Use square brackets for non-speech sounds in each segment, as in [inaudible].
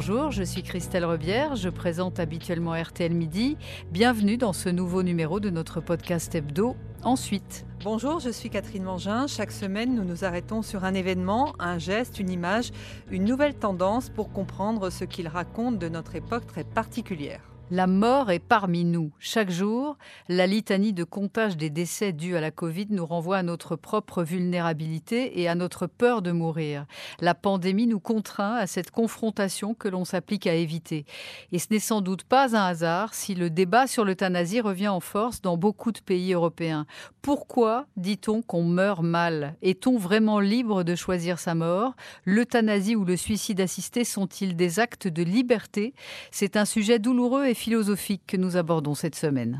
bonjour, je suis Christelle Rebière, je présente habituellement RTL Midi. Bienvenue dans ce nouveau numéro de notre podcast hebdo Ensuite. Bonjour, je suis Catherine Mangin. Chaque semaine, nous nous arrêtons sur un événement, un geste, une image, une nouvelle tendance pour comprendre ce qu'il raconte de notre époque très particulière. La mort est parmi nous. Chaque jour, la litanie de comptage des décès dus à la Covid nous renvoie à notre propre vulnérabilité et à notre peur de mourir. La pandémie nous contraint à cette confrontation que l'on s'applique à éviter. Et ce n'est sans doute pas un hasard si le débat sur l'euthanasie revient en force dans beaucoup de pays européens. Pourquoi dit-on qu'on meurt mal? Est-on vraiment libre de choisir sa mort? L'euthanasie ou le suicide assisté sont-ils des actes de liberté? C'est un sujet douloureux et philosophique que nous abordons cette semaine.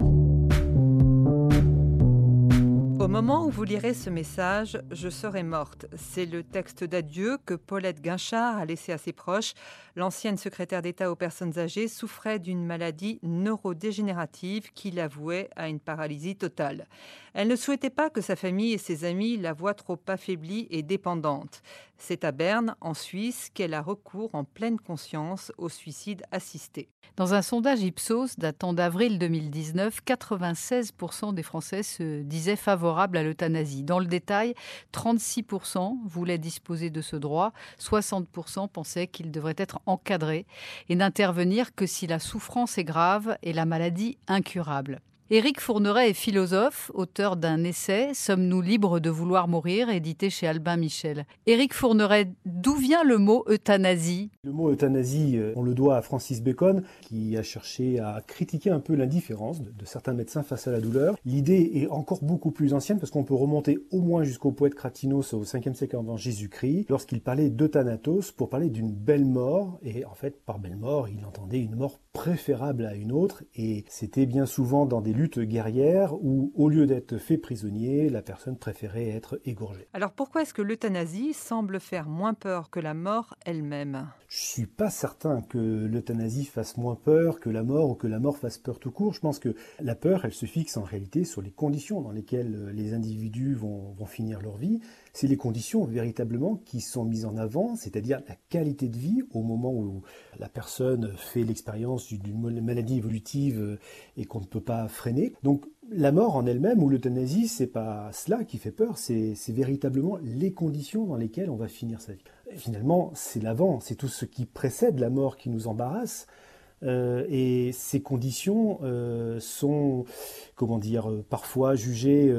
Au moment où vous lirez ce message, je serai morte. C'est le texte d'adieu que Paulette Guinchard a laissé à ses proches. L'ancienne secrétaire d'État aux personnes âgées souffrait d'une maladie neurodégénérative qui l'avouait à une paralysie totale. Elle ne souhaitait pas que sa famille et ses amis la voient trop affaiblie et dépendante. C'est à Berne, en Suisse, qu'elle a recours en pleine conscience au suicide assisté. Dans un sondage Ipsos datant d'avril 2019, 96% des Français se disaient favorables à l'euthanasie. Dans le détail, 36% voulaient disposer de ce droit, 60% pensaient qu'il devrait être encadré et n'intervenir que si la souffrance est grave et la maladie incurable. Éric Fourneret est philosophe, auteur d'un essai Sommes-nous libres de vouloir mourir édité chez Albin Michel. Éric Fourneret, d'où vient le mot euthanasie? Le mot euthanasie, euh, on le doit à Francis Bacon, qui a cherché à critiquer un peu l'indifférence de, certains médecins face à la douleur. L'idée est encore beaucoup plus ancienne parce qu'on peut remonter au moins jusqu'au poète Cratinos au 5e siècle avant Jésus-Christ, lorsqu'il parlait d'euthanatos pour parler d'une belle mort. Et en fait, par belle mort, il entendait une mort préférable à une autre. Et c'était bien souvent dans des lutte guerrière où, au lieu d'être fait prisonnier, la personne préférait être égorgée. Alors pourquoi est-ce que l'euthanasie semble faire moins peur que la mort elle-même? Je suis pas certain que l'euthanasie fasse moins peur que la mort ou que la mort fasse peur tout court. Je pense que la peur, elle se fixe en réalité sur les conditions dans lesquelles les individus vont, vont finir leur vie c'est les conditions véritablement qui sont mises en avant, c'est-à-dire la qualité de vie au moment où la personne fait l'expérience d'une maladie évolutive euh, et qu'on ne peut pas freiner. Donc la mort en elle-même ou l'euthanasie, c'est pas cela qui fait peur, c'est véritablement les conditions dans lesquelles on va finir sa vie. finalement, c'est l'avant, c'est tout ce qui précède la mort qui nous embarrasse. Euh, et ces conditions euh, sont, comment dire, euh, parfois jugées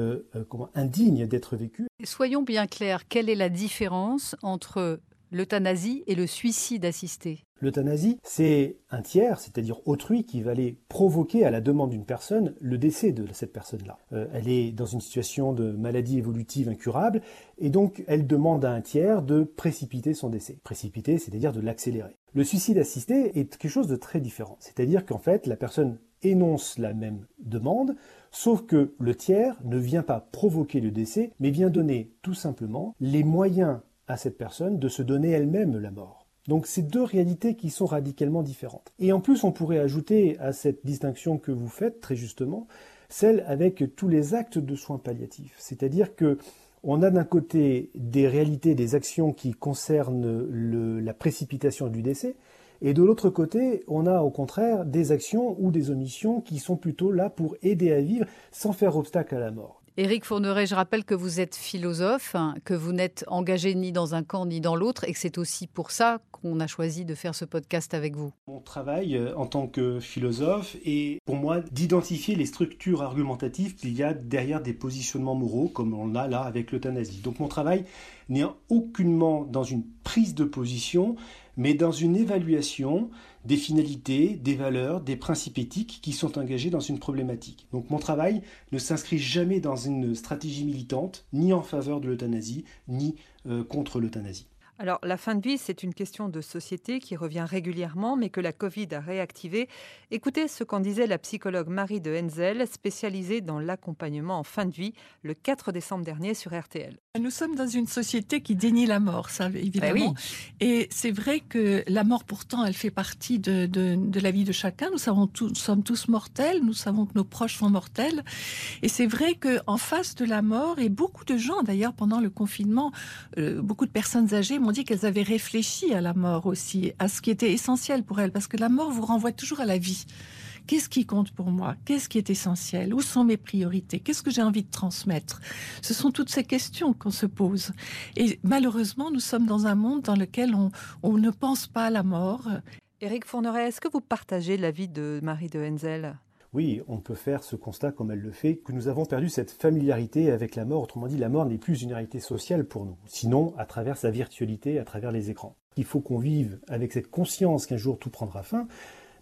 comment, indignes d'être vécues. Soyons bien clairs, quelle est la différence entre l'euthanasie et le suicide assisté? L'euthanasie, c'est un tiers, c'est-à-dire autrui, qui va aller provoquer à la demande d'une personne le décès de cette personne-là. elle est dans une situation de maladie évolutive incurable, et donc elle demande à un tiers de précipiter son décès. Précipiter, c'est-à-dire de l'accélérer. Le suicide assisté est quelque chose de très différent. C'est-à-dire qu'en fait, la personne énonce la même demande, sauf que le tiers ne vient pas provoquer le décès, mais vient donner tout simplement les moyens à cette personne de se donner elle-même la mort. Donc c'est deux réalités qui sont radicalement différentes. Et en plus, on pourrait ajouter à cette distinction que vous faites très justement, celle avec tous les actes de soins palliatifs. C'est-à-dire que on a d'un côté des réalités, des actions qui concernent la précipitation du décès, et de l'autre côté, on a au contraire des actions ou des omissions qui sont plutôt là pour aider à vivre sans faire obstacle à la mort. Éric Fourneret, je rappelle que vous êtes philosophe, que vous n'êtes engagé ni dans un camp ni dans l'autre, et que c'est aussi pour ça qu'on a choisi de faire ce podcast avec vous. Mon travail euh, en tant que philosophe est pour moi d'identifier les structures argumentatives qu'il y a derrière des positionnements moraux, comme on l'a là avec l'euthanasie. Donc mon travail n'est aucunement dans une prise de position, mais dans une évaluation des finalités, des valeurs, des principes éthiques qui sont engagés dans une problématique. Donc mon travail ne s'inscrit jamais dans une stratégie militante, ni en faveur de l'euthanasie, ni euh, contre l'euthanasie. Alors, la fin de vie, c'est une question de société qui revient régulièrement, mais que la Covid a réactivé. Écoutez ce qu'en disait la psychologue Marie de Henzel, spécialisée dans l'accompagnement en fin de vie, le 4 décembre dernier sur RTL. Nous sommes dans une société qui dénie la mort, ça, évidemment. Eh Et c'est vrai que la mort, pourtant, elle fait partie de, de, la vie de chacun. Nous, savons nous sommes tous mortels, nous savons que nos proches sont mortels. Et c'est vrai qu'en face de la mort, et beaucoup de gens, d'ailleurs, pendant le confinement, euh, beaucoup de personnes âgées m'ont dit qu'elles avaient réfléchi à la mort aussi, à ce qui était essentiel pour elles, parce que la mort vous renvoie toujours à la vie. Qu'est-ce qui compte pour moi? Qu'est-ce qui est essentiel? Où sont mes priorités? Qu'est-ce que j'ai envie de transmettre? Ce sont toutes ces questions qu'on se pose. Et malheureusement, nous sommes dans un monde dans lequel on, ne pense pas à la mort. Éric Fourneret, est-ce que vous partagez l'avis de Marie de Henzel? Oui, on peut faire ce constat comme elle le fait, que nous avons perdu cette familiarité avec la mort. Autrement dit, la mort n'est plus une réalité sociale pour nous, sinon à travers sa virtualité, à travers les écrans. Il faut qu'on vive avec cette conscience qu'un jour tout prendra fin,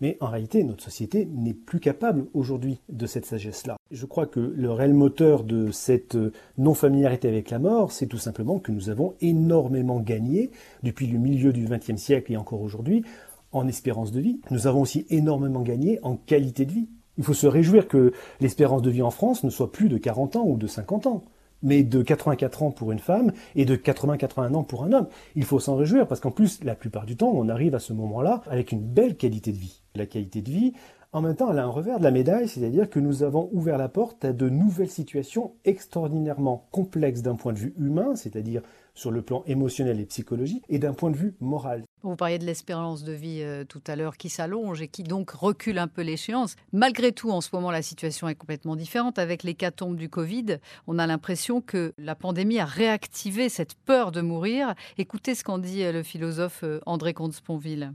mais en réalité, notre société n'est plus capable aujourd'hui de cette sagesse-là. Je crois que le réel moteur de cette non-familiarité avec la mort, c'est tout simplement que nous avons énormément gagné depuis le milieu du XXe siècle et encore aujourd'hui en espérance de vie. Nous avons aussi énormément gagné en qualité de vie. Il faut se réjouir que l'espérance de vie en France ne soit plus de 40 ans ou de 50 ans, mais de 84 ans pour une femme et de 80-81 ans pour un homme. Il faut s'en réjouir parce qu'en plus, la plupart du temps, on arrive à ce moment-là avec une belle qualité de vie. La qualité de vie, en même temps, elle a un revers de la médaille, c'est-à-dire que nous avons ouvert la porte à de nouvelles situations extraordinairement complexes d'un point de vue humain, c'est-à-dire sur le plan émotionnel et psychologique, et d'un point de vue moral. Vous parliez de l'espérance de vie euh, tout à l'heure qui s'allonge et qui donc recule un peu l'échéance. Malgré tout, en ce moment, la situation est complètement différente. Avec l'hécatombe du Covid, on a l'impression que la pandémie a réactivé cette peur de mourir. Écoutez ce qu'en dit euh, le philosophe euh, André Comte-Sponville.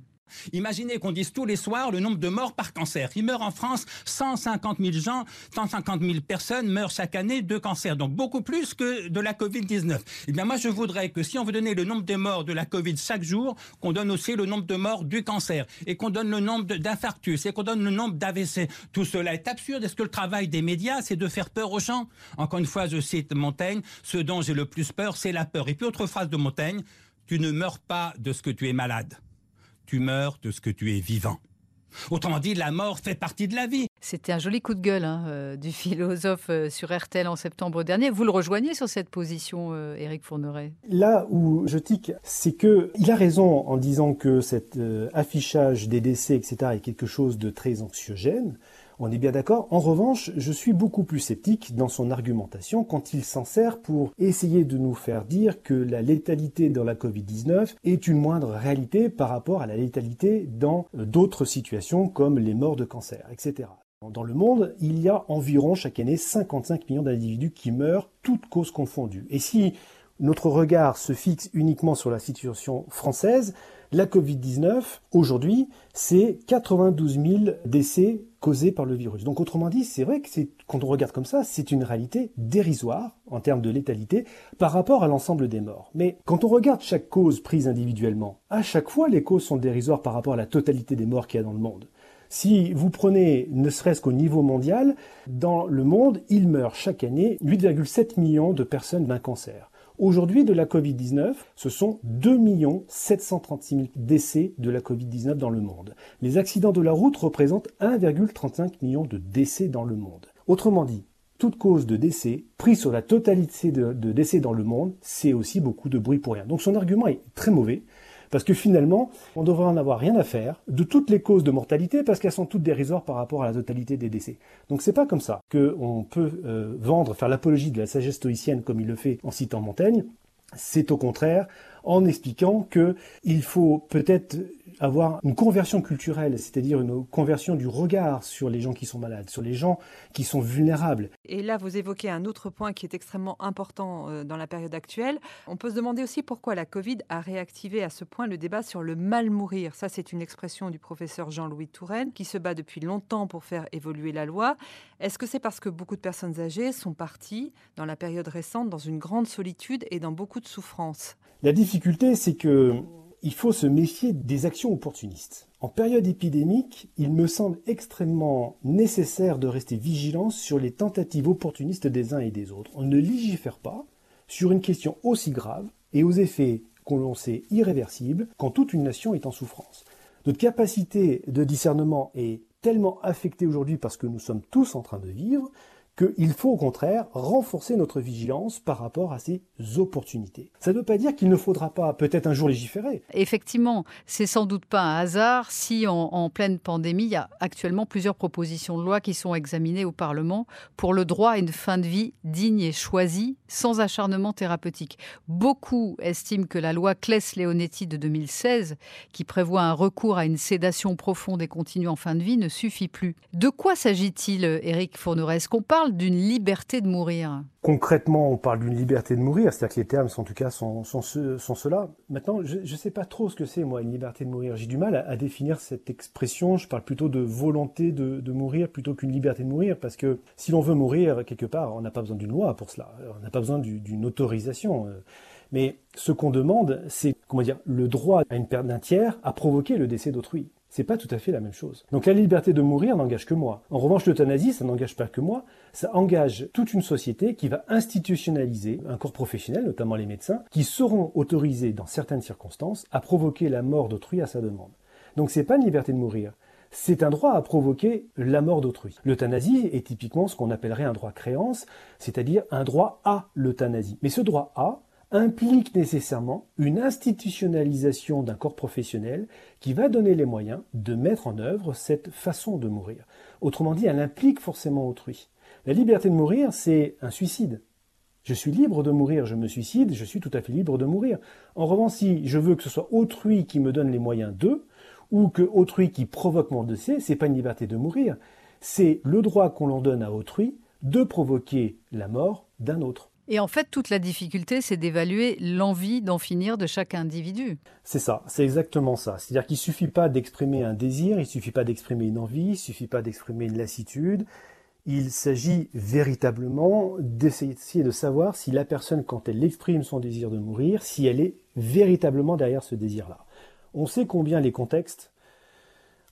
Imaginez qu'on dise tous les soirs le nombre de morts par cancer. Il meurt en France 150 000 gens, 150 000 personnes meurent chaque année de cancer, donc beaucoup plus que de la Covid-19. Eh bien, moi, je voudrais que si on veut donner le nombre de morts de la Covid chaque jour, qu'on donne aussi le nombre de morts du cancer, et qu'on donne le nombre d'infarctus, et qu'on donne le nombre d'AVC. Tout cela est absurde. Est-ce que le travail des médias, c'est de faire peur aux gens? Encore une fois, je cite Montaigne, ce dont j'ai le plus peur, c'est la peur. Et puis, autre phrase de Montaigne, tu ne meurs pas de ce que tu es malade tu meurs de ce que tu es vivant. Autrement dit, la mort fait partie de la vie. C'était un joli coup de gueule hein, euh, du philosophe euh, sur RTL en septembre dernier. Vous le rejoignez sur cette position, euh, Éric Fourneret Là où je tique, c'est que il a raison en disant que cet affichage des décès, etc., est quelque chose de très anxiogène. On est bien d'accord. En revanche, je suis beaucoup plus sceptique dans son argumentation quand il s'en sert pour essayer de nous faire dire que la létalité dans la Covid-19 est une moindre réalité par rapport à la létalité dans euh, d'autres situations comme les morts de cancer, etc. Dans le monde, il y a environ chaque année 55 millions d'individus qui meurent, toutes causes confondues. Et si notre regard se fixe uniquement sur la situation française, la Covid-19, aujourd'hui, c'est 92 000 décès causés par le virus. Donc autrement dit, c'est vrai que quand on regarde comme ça, c'est une réalité dérisoire en termes de létalité par rapport à l'ensemble des morts. Mais quand on regarde chaque cause prise individuellement, à chaque fois les causes sont dérisoires par rapport à la totalité des morts qu'il y a dans le monde. Si vous prenez ne serait-ce qu'au niveau mondial, dans le monde, il meurt chaque année 8,7 millions de personnes d'un cancer. Aujourd'hui, de la Covid-19, ce sont 2 736 000 décès de la Covid-19 dans le monde. Les accidents de la route représentent 1,35 million de décès dans le monde. Autrement dit, toute cause de décès, prise sur la totalité de, de décès dans le monde, c'est aussi beaucoup de bruit pour rien. Donc son argument est très mauvais. Parce que finalement, on devrait en avoir rien à faire de toutes les causes de mortalité parce qu'elles sont toutes dérisoires par rapport à la totalité des décès. Donc c'est pas comme ça qu'on peut euh, vendre, faire l'apologie de la sagesse stoïcienne comme il le fait en citant Montaigne. C'est au contraire en expliquant qu'il faut peut-être avoir une conversion culturelle, c'est-à-dire une conversion du regard sur les gens qui sont malades, sur les gens qui sont vulnérables. Et là, vous évoquez un autre point qui est extrêmement important euh, dans la période actuelle. On peut se demander aussi pourquoi la Covid a réactivé à ce point le débat sur le mal mourir. Ça, c'est une expression du professeur Jean-Louis Touraine qui se bat depuis longtemps pour faire évoluer la loi. Est-ce que c'est parce que beaucoup de personnes âgées sont parties dans la période récente dans une grande solitude et dans beaucoup de souffrance La difficulté, c'est que il faut se méfier des actions opportunistes. En période épidémique, il me semble extrêmement nécessaire de rester vigilant sur les tentatives opportunistes des uns et des autres. On ne légifère pas sur une question aussi grave et aux effets qu'on l'on sait irréversibles quand toute une nation est en souffrance. Notre capacité de discernement est tellement affectée aujourd'hui parce que nous sommes tous en train de vivre qu'il faut au contraire renforcer notre vigilance par rapport à ces opportunités. Ça ne veut pas dire qu'il ne faudra pas peut-être un jour légiférer. Effectivement, c'est sans doute pas un hasard si en, pleine pandémie, il y a actuellement plusieurs propositions de loi qui sont examinées au Parlement pour le droit à une fin de vie digne et choisie, sans acharnement thérapeutique. Beaucoup estiment que la loi Claes-Leonetti de 2016, qui prévoit un recours à une sédation profonde et continue en fin de vie, ne suffit plus. De quoi s'agit-il, Éric Fourneret Est-ce qu'on parle d'une liberté de mourir Concrètement, on parle d'une liberté de mourir, c'est-à-dire que les termes, en tout cas, sont, ceux-là. Maintenant, je ne sais pas trop ce que c'est, moi, une liberté de mourir. J'ai du mal à, définir cette expression. Je parle plutôt de volonté de, mourir plutôt qu'une liberté de mourir, parce que si l'on veut mourir quelque part, on n'a pas besoin d'une loi pour cela. On n'a pas besoin d'une autorisation. Mais ce qu'on demande, c'est, comment dire, le droit à une perte d'un tiers à provoquer le décès d'autrui. C'est pas tout à fait la même chose. Donc la liberté de mourir n'engage que moi. En revanche, l'euthanasie, ça n'engage pas que moi, ça engage toute une société qui va institutionnaliser un corps professionnel, notamment les médecins, qui seront autorisés dans certaines circonstances à provoquer la mort d'autrui à sa demande. Donc c'est pas une liberté de mourir, c'est un droit à provoquer la mort d'autrui. L'euthanasie est typiquement ce qu'on appellerait un droit créance, c'est-à-dire un droit à l'euthanasie. Mais ce droit à, implique nécessairement une institutionnalisation d'un corps professionnel qui va donner les moyens de mettre en œuvre cette façon de mourir. Autrement dit, elle implique forcément autrui. La liberté de mourir, c'est un suicide. Je suis libre de mourir, je me suicide, je suis tout à fait libre de mourir. En revanche, si je veux que ce soit autrui qui me donne les moyens d'eux, ou que autrui qui provoque mon décès, c'est pas une liberté de mourir, c'est le droit qu'on l'on donne à autrui de provoquer la mort d'un autre. Et en fait, toute la difficulté, c'est d'évaluer l'envie d'en finir de chaque individu. C'est ça, c'est exactement ça. C'est-à-dire qu'il ne suffit pas d'exprimer un désir, il ne suffit pas d'exprimer une envie, il ne suffit pas d'exprimer une lassitude. Il s'agit véritablement d'essayer de savoir si la personne, quand elle exprime son désir de mourir, si elle est véritablement derrière ce désir-là. On sait combien les contextes,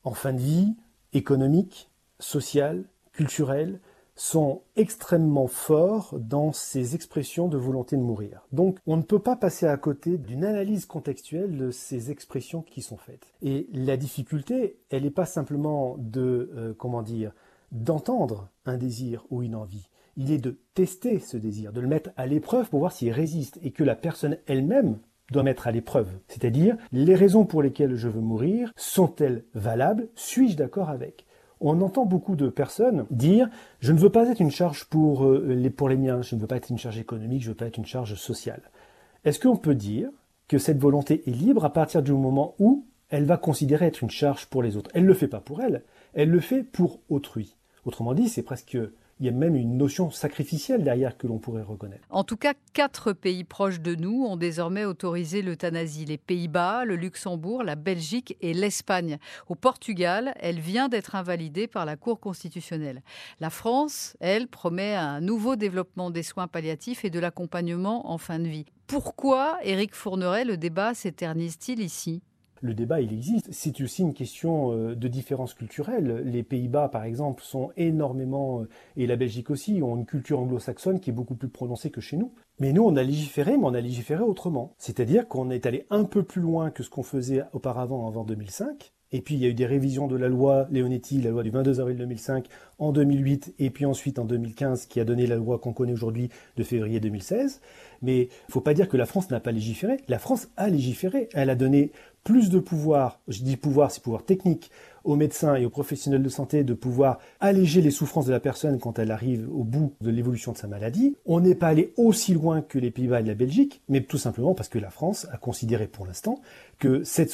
en fin de vie, économiques, social, culturels, sont extrêmement forts dans ces expressions de volonté de mourir. Donc on ne peut pas passer à côté d'une analyse contextuelle de ces expressions qui sont faites. Et la difficulté, elle n'est pas simplement de, euh, comment dire, d'entendre un désir ou une envie. Il est de tester ce désir, de le mettre à l'épreuve pour voir s'il résiste et que la personne elle-même doit mettre à l'épreuve. C'est-à-dire, les raisons pour lesquelles je veux mourir sont-elles valables? Suis-je d'accord avec? On entend beaucoup de personnes dire je ne veux pas être une charge pour euh, les, pour les miens, je ne veux pas être une charge économique, je ne veux pas être une charge sociale. Est-ce qu'on peut dire que cette volonté est libre à partir du moment où elle va considérer être une charge pour les autres? Elle ne le fait pas pour elle, elle le fait pour autrui. Autrement dit, c'est presque il y a même une notion sacrificielle derrière que l'on pourrait reconnaître. En tout cas, quatre pays proches de nous ont désormais autorisé l'euthanasie. Les Pays-Bas, le Luxembourg, la Belgique et l'Espagne. Au Portugal, elle vient d'être invalidée par la Cour constitutionnelle. La France, elle, promet un nouveau développement des soins palliatifs et de l'accompagnement en fin de vie. Pourquoi, Éric Fourneret, le débat s'éternise-t-il ici? Le débat, il existe. C'est aussi une question euh, de différence culturelle. Les Pays-Bas, par exemple, sont énormément, euh, et la Belgique aussi, ont une culture anglo-saxonne qui est beaucoup plus prononcée que chez nous. Mais nous, on a légiféré, mais on a légiféré autrement. C'est-à-dire qu'on est allé un peu plus loin que ce qu'on faisait auparavant, avant 2005. Et puis il y a eu des révisions de la loi Leonetti, la loi du 22 avril 2005, en 2008, et puis ensuite en 2015, qui a donné la loi qu'on connaît aujourd'hui de février 2016. Mais il ne faut pas dire que la France n'a pas légiféré. La France a légiféré. Elle a donné plus de pouvoir, je dis pouvoir, c'est pouvoir technique, aux médecins et aux professionnels de santé de pouvoir alléger les souffrances de la personne quand elle arrive au bout de l'évolution de sa maladie. On n'est pas allé aussi loin que les Pays-Bas et la Belgique, mais tout simplement parce que la France a considéré pour l'instant que cette,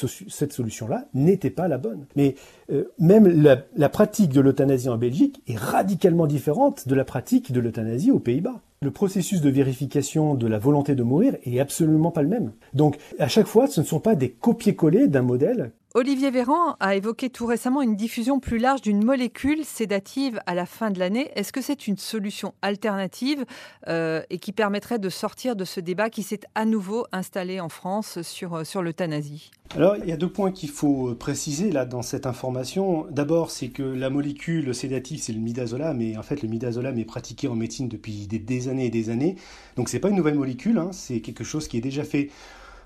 solution-là n'était pas la bonne. Mais euh, même la, la pratique de l'euthanasie en Belgique est radicalement différente de la pratique de l'euthanasie aux Pays-Bas. Le processus de vérification de la volonté de mourir est absolument pas le même. Donc, à chaque fois, ce ne sont pas des copier-coller d'un modèle Olivier Véran a évoqué tout récemment une diffusion plus large d'une molécule sédative à la fin de l'année. Est-ce que c'est une solution alternative euh, et qui permettrait de sortir de ce débat qui s'est à nouveau installé en France sur, euh, sur l'euthanasie? Alors, il y a deux points qu'il faut préciser là dans cette information. D'abord, c'est que la molécule sédative, c'est le midazolam, et en fait, le midazolam est pratiqué en médecine depuis des, années et des années. Donc, c'est pas une nouvelle molécule, hein. c'est quelque chose qui est déjà fait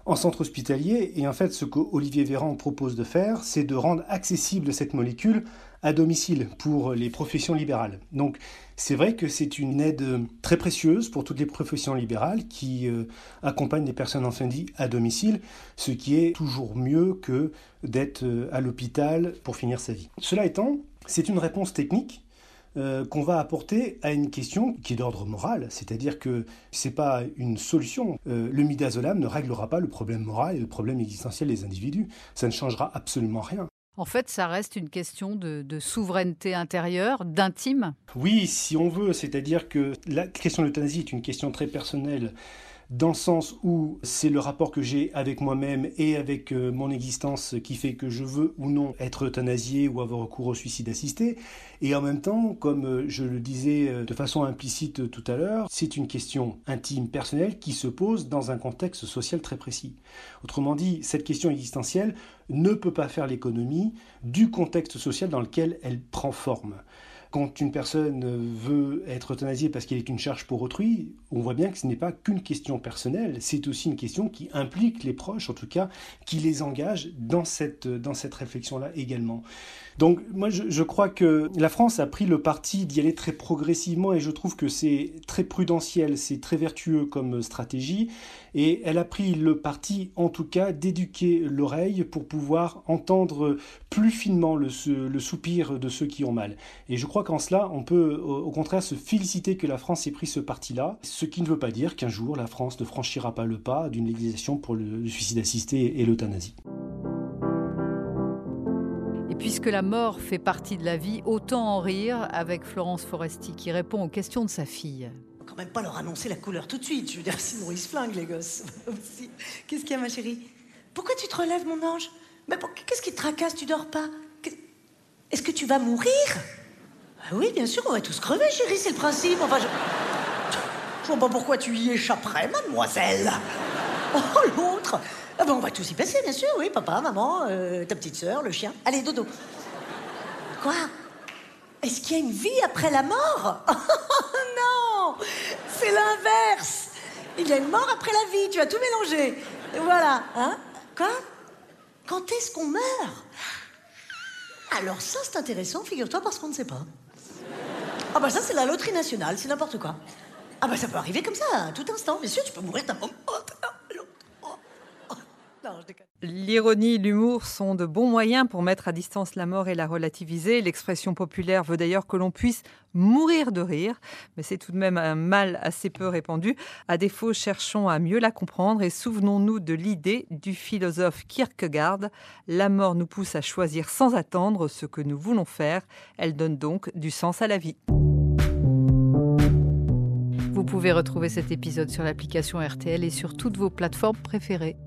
en centre hospitalier. Et en fait, ce qu'Olivier Véran propose de faire, c'est de rendre accessible cette molécule à domicile pour les professions libérales. Donc c'est vrai que c'est une aide très précieuse pour toutes les professions libérales qui euh, accompagnent les personnes en fin de vie à domicile, ce qui est toujours mieux que d'être euh, à l'hôpital pour finir sa vie. Cela étant, c'est une réponse technique euh, qu'on va apporter à une question qui est d'ordre moral, c'est-à-dire que ce n'est pas une solution. le midazolam ne réglera pas le problème moral et le problème existentiel des individus. Ça ne changera absolument rien. En fait, ça reste une question de, souveraineté intérieure, d'intime. Oui, si on veut, c'est-à-dire que la question de l'euthanasie est une question très personnelle dans le sens où c'est le rapport que j'ai avec moi-même et avec euh, mon existence qui fait que je veux ou non être euthanasié ou avoir recours au suicide assisté. Et en même temps, comme euh, je le disais euh, de façon implicite tout à l'heure, c'est une question intime, personnelle, qui se pose dans un contexte social très précis. Autrement dit, cette question existentielle ne peut pas faire l'économie du contexte social dans lequel elle prend forme. Quand une personne veut être euthanasiée parce qu'elle est une charge pour autrui, on voit bien que ce n'est pas qu'une question personnelle, c'est aussi une question qui implique les proches, en tout cas, qui les engage dans cette, dans cette réflexion-là également. Donc moi je, crois que la France a pris le parti d'y aller très progressivement et je trouve que c'est très prudentiel, c'est très vertueux comme stratégie et elle a pris le parti en tout cas d'éduquer l'oreille pour pouvoir entendre plus finement le, le soupir de ceux qui ont mal. Et je crois qu'en cela, on peut au contraire se féliciter que la France ait pris ce parti-là, ce qui ne veut pas dire qu'un jour la France ne franchira pas le pas d'une législation pour le suicide assisté et l'euthanasie. Et puisque la mort fait partie de la vie, autant en rire avec Florence Foresti qui répond aux questions de sa fille. Quand même pas leur annoncer la couleur tout de suite, je veux dire, [laughs] sinon ils se flinguent les gosses. [laughs] Qu'est-ce qu'il y a ma chérie? Pourquoi tu te relèves mon ange? Mais qu'est-ce qui te tracasse? Tu dors pas? Est-ce que tu vas mourir? Oui, bien sûr, on va tous crever, chérie, c'est le principe. Enfin, je... je vois pas pourquoi tu y échapperais, mademoiselle. Oh, l'autre ah On va tous y passer, bien sûr, oui, papa, maman, euh, ta petite sœur, le chien. Allez, dodo. Quoi? Est-ce qu'il y a une vie après la mort? [laughs] Non C'est l'inverse Il y a une mort après la vie, tu as tout mélangé. Voilà, hein? Quoi? Quand est-ce qu'on meurt? Alors ça, c'est intéressant, figure-toi, parce qu'on ne sait pas. Ah bah ça, c'est la loterie nationale, c'est n'importe quoi. Ah bah ça peut arriver comme ça, à tout instant. Bien sûr, tu peux mourir d'un moment. L'ironie et l'humour sont de bons moyens pour mettre à distance la mort et la relativiser. L'expression populaire veut d'ailleurs que l'on puisse mourir de rire, mais c'est tout de même un mal assez peu répandu. À défaut, cherchons à mieux la comprendre et souvenons-nous de l'idée du philosophe Kierkegaard. La mort nous pousse à choisir sans attendre ce que nous voulons faire. Elle donne donc du sens à la vie. Vous pouvez retrouver cet épisode sur l'application RTL et sur toutes vos plateformes préférées.